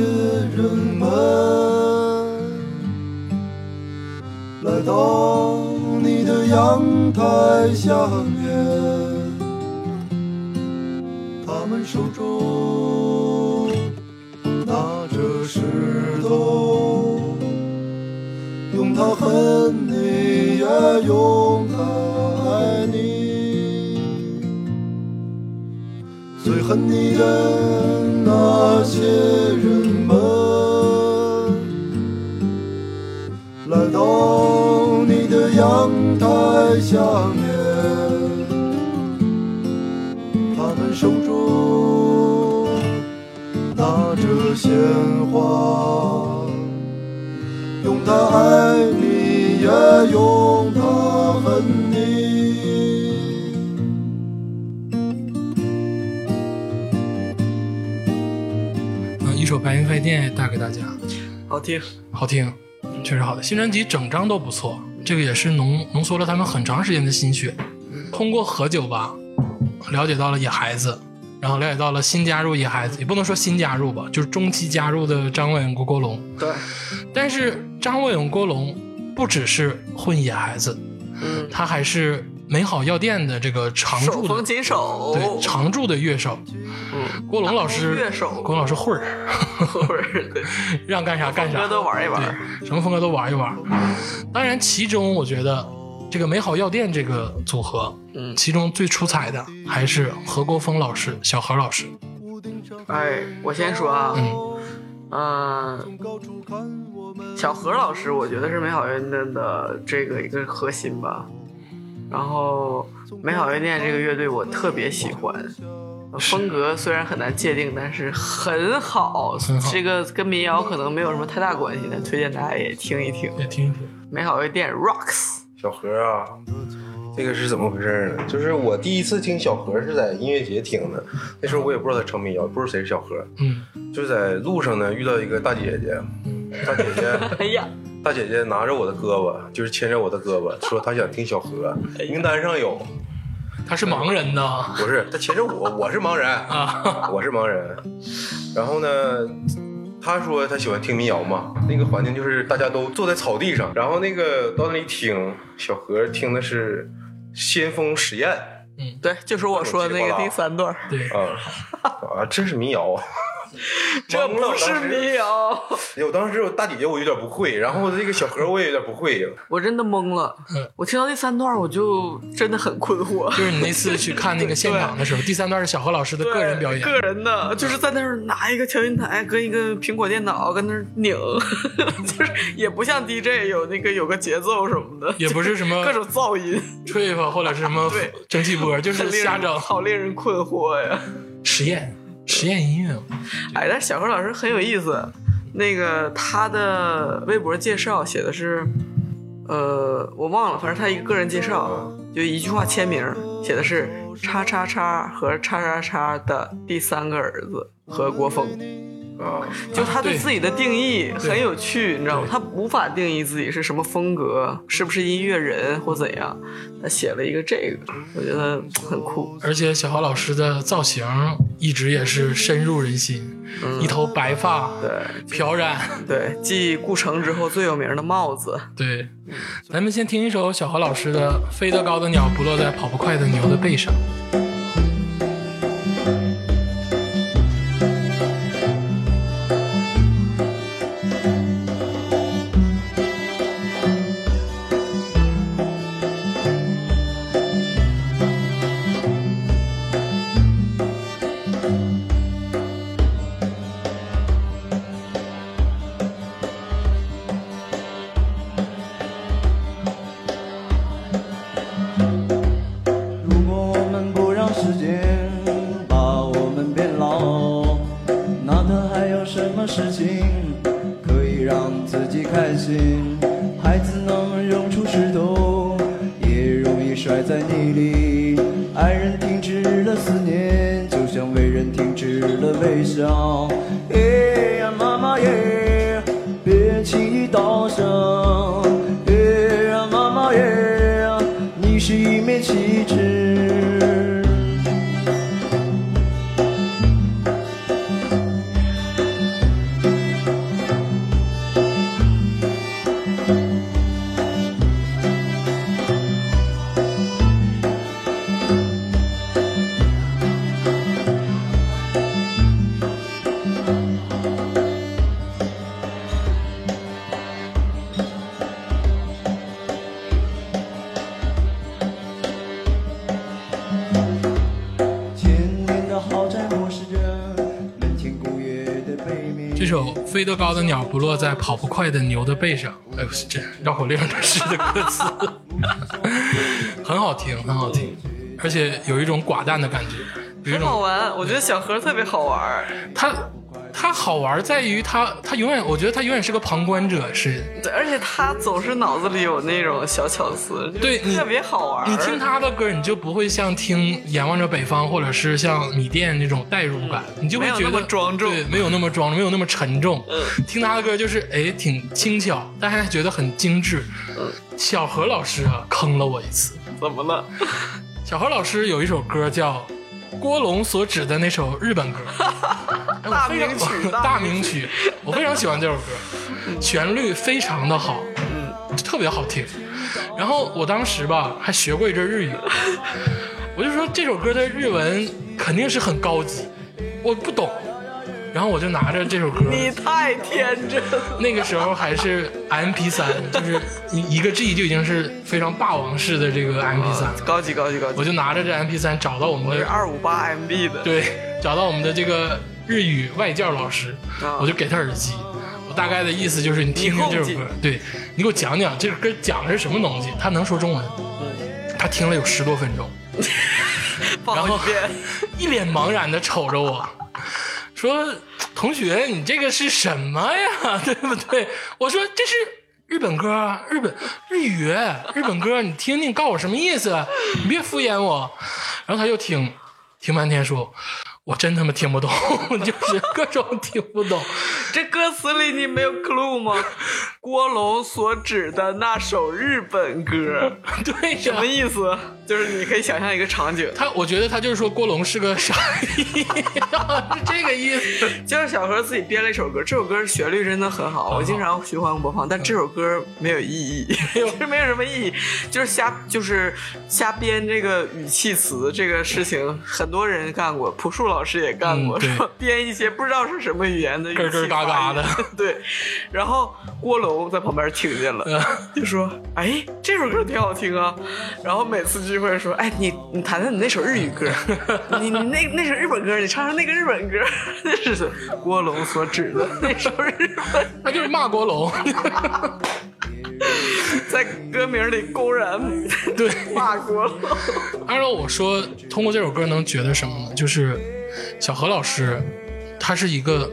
人们，来到你的阳台下面，他们手中拿着石头，用它恨你，也用你的那些人们，来到你的阳台下面，他们手中拿着鲜花，用它爱你，也用一首《白云饭店》带给大家，好听。好听，确实好的。新专辑整张都不错，这个也是浓浓缩了他们很长时间的心血。通过何酒吧，了解到了野孩子，然后了解到了新加入野孩子，也不能说新加入吧，就是中期加入的张伟勇、郭国龙。对，但是张伟勇、郭龙不只是混野孩子，嗯，他还是美好药店的这个常驻的对常驻的乐手。嗯，郭龙老师，乐手郭龙老师会儿，或者对，让干啥干啥，歌都玩一玩。什么风格都玩一玩。当然，其中我觉得这个美好药店这个组合，嗯其中最出彩的还是何国峰老师、小何老师。哎，我先说啊，嗯嗯，小何老师，我觉得是美好药店的这个一个核心吧。然后，美好乐店这个乐队我特别喜欢，呃风格虽然很难界定，但是很好。很好这个跟民谣可能没有什么太大关系，但推荐大家也听一听。也听一听。美好乐店 rocks，小何啊，这个是怎么回事呢？就是我第一次听小何是在音乐节听的，那时候我也不知道他成民谣，不知道谁是小何，嗯，就是在路上呢遇到一个大姐姐，大姐姐，哎呀，大姐姐拿着我的胳膊，就是牵着我的胳膊，说她想听小何，名单上有，他是盲人呢不是他牵着我，我是盲人，啊，我是盲人，然后呢。他说他喜欢听民谣嘛，那个环境就是大家都坐在草地上，然后那个到那里听，小何听的是先锋实验嗯对，就是我说的那个第三段，对，啊啊，这是民谣啊！这不是民谣，哎我当时我大姐姐我有点不会，然后这个小何我也有点不会，我真的懵了。嗯。我听到第三段，我就真的很困惑。就是你那次去看那个现场的时候，第三段是小何老师的个人表演，个人的，就是在那儿拿一个调音台跟一个苹果电脑跟那儿拧，就是也不像 DJ 有那个有个节奏什么的，也不是什么各种噪音，吹吧或者是什么蒸汽波，就是瞎整。好令人困惑呀。实验实验音乐。哎，但小何老师很有意思，那个他的微博介绍写的是，呃，我忘了，反正他一个个人介绍，就一句话签名，写的是“叉叉叉”和“叉叉叉”的第三个儿子何国峰。啊，就他对对自己的定义很有趣，你知道吗？他无法定义自己是什么风格，是不是音乐人或怎样。他写了一个这个，我觉得很酷。而且小何老师的造型一直也是深入人心，一头白发，对漂染，对，继顾城之后最有名的帽子。对。咱们先听一首小何老师的《飞得高的鸟不落在跑不快的牛的背上》。这首“飞得高的鸟不落在跑不快的牛的背上”，哎呦，这绕口令的诗的歌词，很好听，很好听，而且有一种寡淡的感觉，有一很好玩，我觉得小何特别好玩。他他好玩在于他他永远，我觉得他永远是个旁观者，是对，而且他总是脑子里有那种小巧思，对特别好玩。你听他的歌，你就不会像听《仰望着北方》或者是像米店那种代入感，你就会没有那觉得么庄重对，没有那么庄重，没有那么沉重。嗯听他的歌就是哎挺轻巧，但还觉得很精致。嗯小何老师啊，坑了我一次。怎么了？小何老师有一首歌叫《郭龙所指的那首日本歌，大非常名曲 大大名曲，我非常喜欢这首歌，旋律非常的好，嗯，特别好听。然后我当时吧还学过一阵日语，我就说这首歌的日文肯定是很高级，我不懂。然后我就拿着这首歌，你太天真了。那个时候还是 M P 三，就是一一个 G 就已经是非常霸王式的这个 M P 三，高级高级高级，我就拿着这 M P 三找到我们是的二五八 MB 的。对，找到我们的这个日语外教老师，啊我就给他耳机。我大概的意思就是，你听听这首你歌，对你给我讲讲这首歌讲的是什么东西。他能说中文，他听了有十多分钟，然后。一脸茫然的瞅着我，说：“同学，你这个是什么呀？对不对？”我说：“这是日本歌，日本日语，日本歌，你听听，告诉我什么意思？你别敷衍我。”然后他又听，听半天说。我真他妈听不懂，就是各种听不懂。这歌词里你没有 clue 吗？郭龙所指的那首日本歌，对呀什么，意思？就是你可以想象一个场景，他我觉得他就是说郭龙是个傻逼，是这个意思。就是小何自己编了一首歌，这首歌旋律真的很好，我经常循环播放，但这首歌没有意义，就是没有什么意义，就是瞎就是瞎编这个语气词这个事情，很多人干过，朴树老师也干过？编一些不知道是什么语言的语气咯咯嘎嘎的，对。然后郭龙在旁边听见了，嗯就说：“哎，这首歌挺好听啊。”然后每次聚会说：“哎，你你弹弹你那首日语歌，你你那那首日本歌，你唱唱那个日本歌。”那是郭龙所指的那首日本，他就是骂郭龙，在歌名里公然对。骂郭龙。按照我说，通过这首歌能觉得什么呢？就是小何老师，他是一个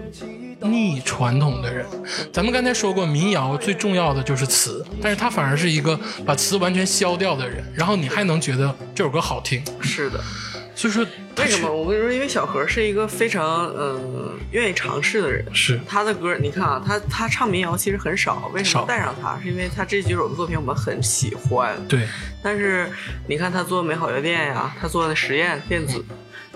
逆传统的人。咱们刚才说过，民谣最重要的就是词，但是他反而是一个把词完全消掉的人。然后你还能觉得这首歌好听，是的，所以说为什么？我跟你说，因为小何是一个非常嗯愿意尝试的人。是他的歌，你看啊，他他唱民谣其实很少，为什么带上他？是因为他这几首作品我们很喜欢。对，但是你看他做美好药店呀，他做的实验电子，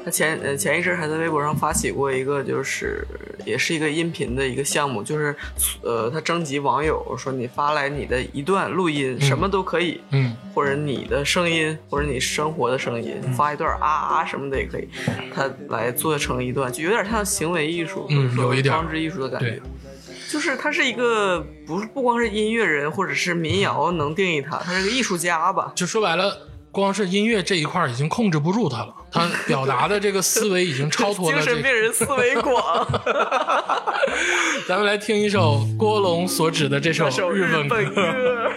他前呃前一阵还在微博上发起过一个，就是也是一个音频的一个项目，就是呃他征集网友说你发来你的一段录音，什么都可以，嗯，或者你的声音，或者你生活的声音，发一段啊啊什么的也可以，他来做成一段，就有点像行为艺术，嗯有一点装置艺术的感觉对。就是他是一个不不光是音乐人或者是民谣能定义他，他是个艺术家吧？就说白了。光是音乐这一块儿已经控制不住他了，他表达的这个思维已经超脱 精了这个。神病人思维广，咱们来听一首郭龙所指的这首 日本本歌。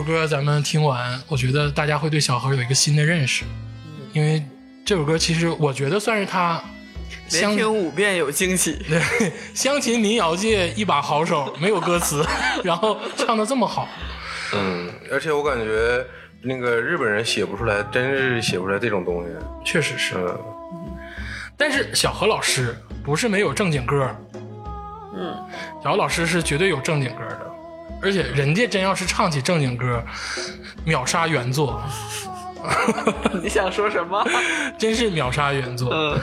首歌咱们听完，我觉得大家会对小何有一个新的认识，因为这首歌其实我觉得算是他连乡听五遍有惊喜。对乡琴民谣界一把好手，没有歌词，然后唱的这么好。嗯，而且我感觉那个日本人写不出来，真是写不出来这种东西。确实是，嗯，但是小何老师不是没有正经歌，嗯，小何老师是绝对有正经歌的，而且人家真要是唱起正经歌，秒杀原作，你想说什么？真是秒杀原作。嗯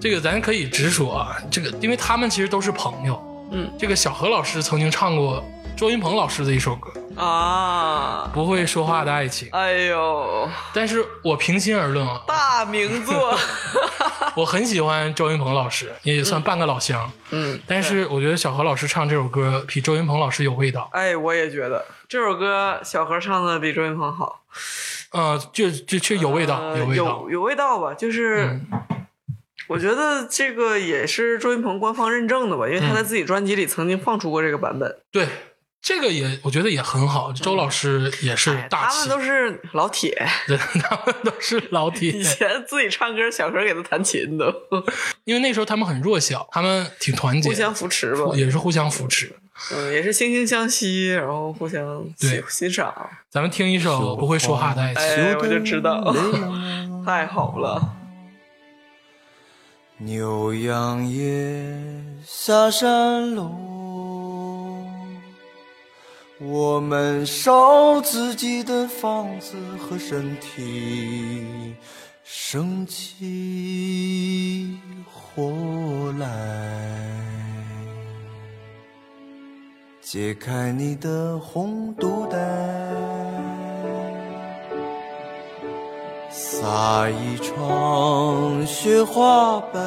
这个咱可以直说啊，这个因为他们其实都是朋友。嗯，这个小何老师曾经唱过周云鹏老师的一首歌《啊，不会说话的爱情》，哎呦，但是我平心而论啊，大名作。我很喜欢周云鹏老师，也算半个老乡。嗯，但是我觉得小何老师唱这首歌比周云鹏老师有味道。哎，我也觉得这首歌小何唱的比周云鹏好，呃，就就确有味道，呃有味道有。有味道吧？就是。嗯我觉得这个也是周云鹏官方认证的吧，因为他在自己专辑里曾经放出过这个版本。对，这个也我觉得也很好。周老师也是哎他大气，们都是老铁，对，他们都是老铁以。前自己唱歌，小时候给他弹琴都，因为那时候他们很弱小，他们挺团结，互相扶持吧。也是互相扶持。嗯，也是惺惺相惜，然后互相对欣欣赏。咱们听一首不会说话的爱情。哎，我就知道，太好了。牛羊也下山喽，我们烧自己的房子和身体，生起火来。解开你的红肚带。撒一床雪花白，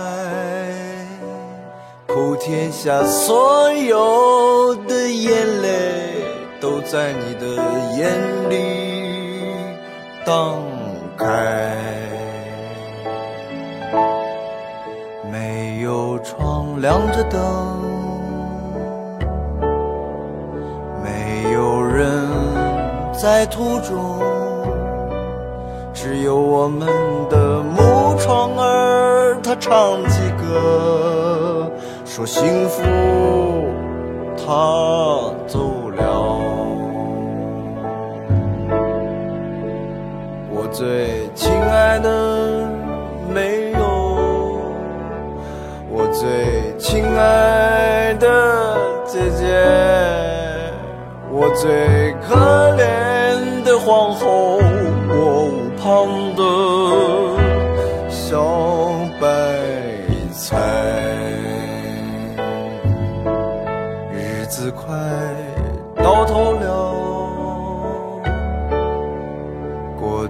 普天下所有的眼泪都在你的眼里荡开。没有窗亮着灯，没有人在途中。只有我们的木窗儿，它唱起歌，说幸福它走了。我最亲爱的没有，我最亲爱的姐姐，我最可怜的皇后，我无旁的小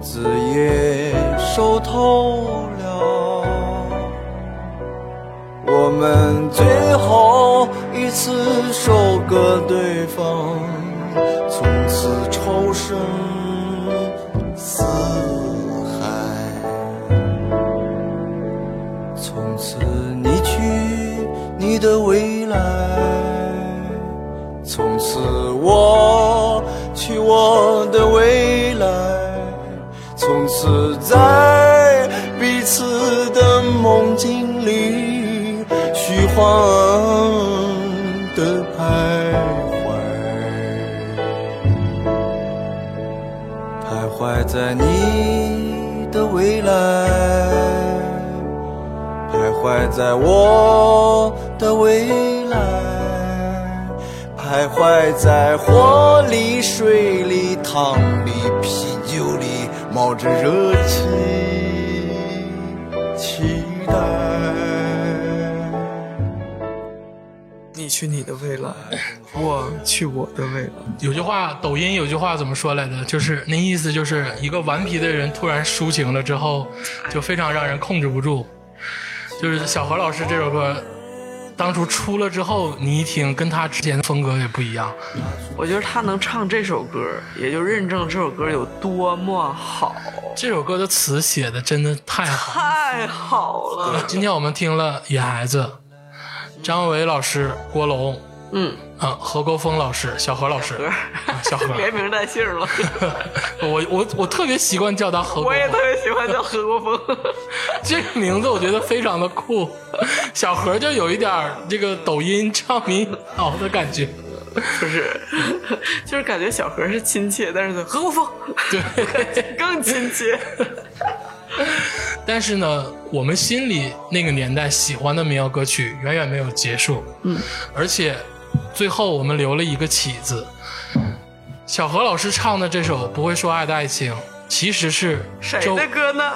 子也熟透了，我们最后一次收割对方，从此仇深似海。从此你去你的未来，从此我去我的未来。从此在彼此的梦境里虚幻的徘徊，徘徊在你的未来，徘徊在我的未来，徘徊在火里、水里、汤、里。冒着热气，期待。你去你的未来，我去我的未来。有句话，抖音有句话怎么说来着？就是那意思，就是一个顽皮的人突然抒情了之后，就非常让人控制不住。就是小何老师这首歌，当初出了之后，你一听跟他之前的风格也不一样。我觉得他能唱这首歌，也就认证这首歌有多么好，这首歌的词写的真的太好。太好了。今天我们听了《野孩子》，张伟老师、郭龙，嗯，啊，何国峰老师，小何老师，小何，连名带姓了。我我我特别习惯叫他何国峰我也特，别喜欢叫何国峰。这个名字我觉得非常的酷，小何就有一点这个抖音唱民谣的感觉，不是，就是感觉小何是亲切，但是何国峰对。更亲切。但是呢，我们心里那个年代喜欢的民谣歌曲远远没有结束，嗯，而且最后我们留了一个起字。小何老师唱的这首《不会说爱的爱情》，其实是谁的歌呢？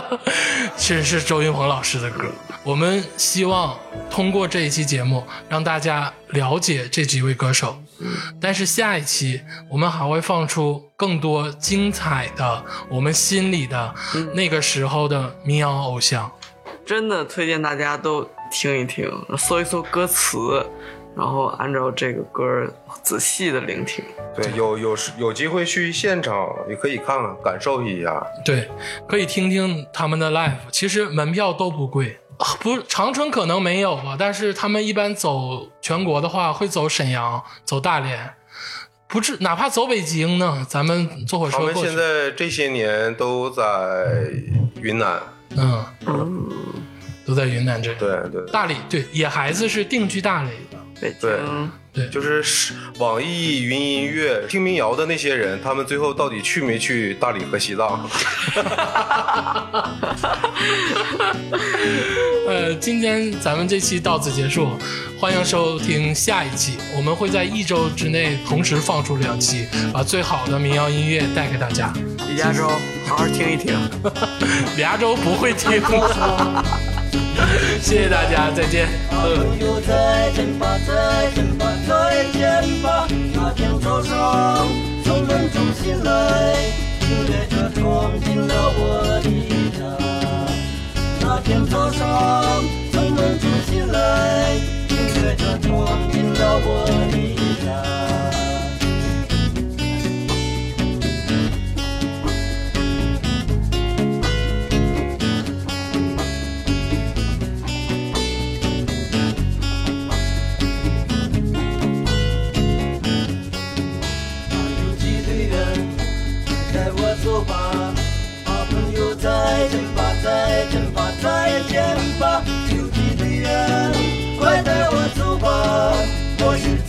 其实是周云鹏老师的歌。我们希望通过这一期节目，让大家了解这几位歌手。但是下一期我们还会放出更多精彩的我们心里的那个时候的民谣偶像。真的推荐大家都听一听，搜一搜歌词，然后按照这个歌仔细的聆听。对，有有有机会去现场也可以看看，感受一下。对，可以听听他们的 live，其实门票都不贵。不，长春可能没有吧，但是他们一般走全国的话，会走沈阳、走大连，不是哪怕走北京呢，咱们坐火车他们现。在这些年都在云南，嗯，都在云南这里。对对大理对野孩子是定居大理的，北对京对，就是是网易云音乐听民谣的那些人，他们最后到底去没去大理和西藏？呃，今天咱们这期到此结束，欢迎收听下一期，我们会在一周之内同时放出两期，把最好的民谣音乐带给大家。李嘉洲，好好听一听。李亚洲不会听，谢谢大家，再见。从梦中醒来，音乐就闯进了我的家。那天早上从梦中醒来，音乐就闯进了我的家。我是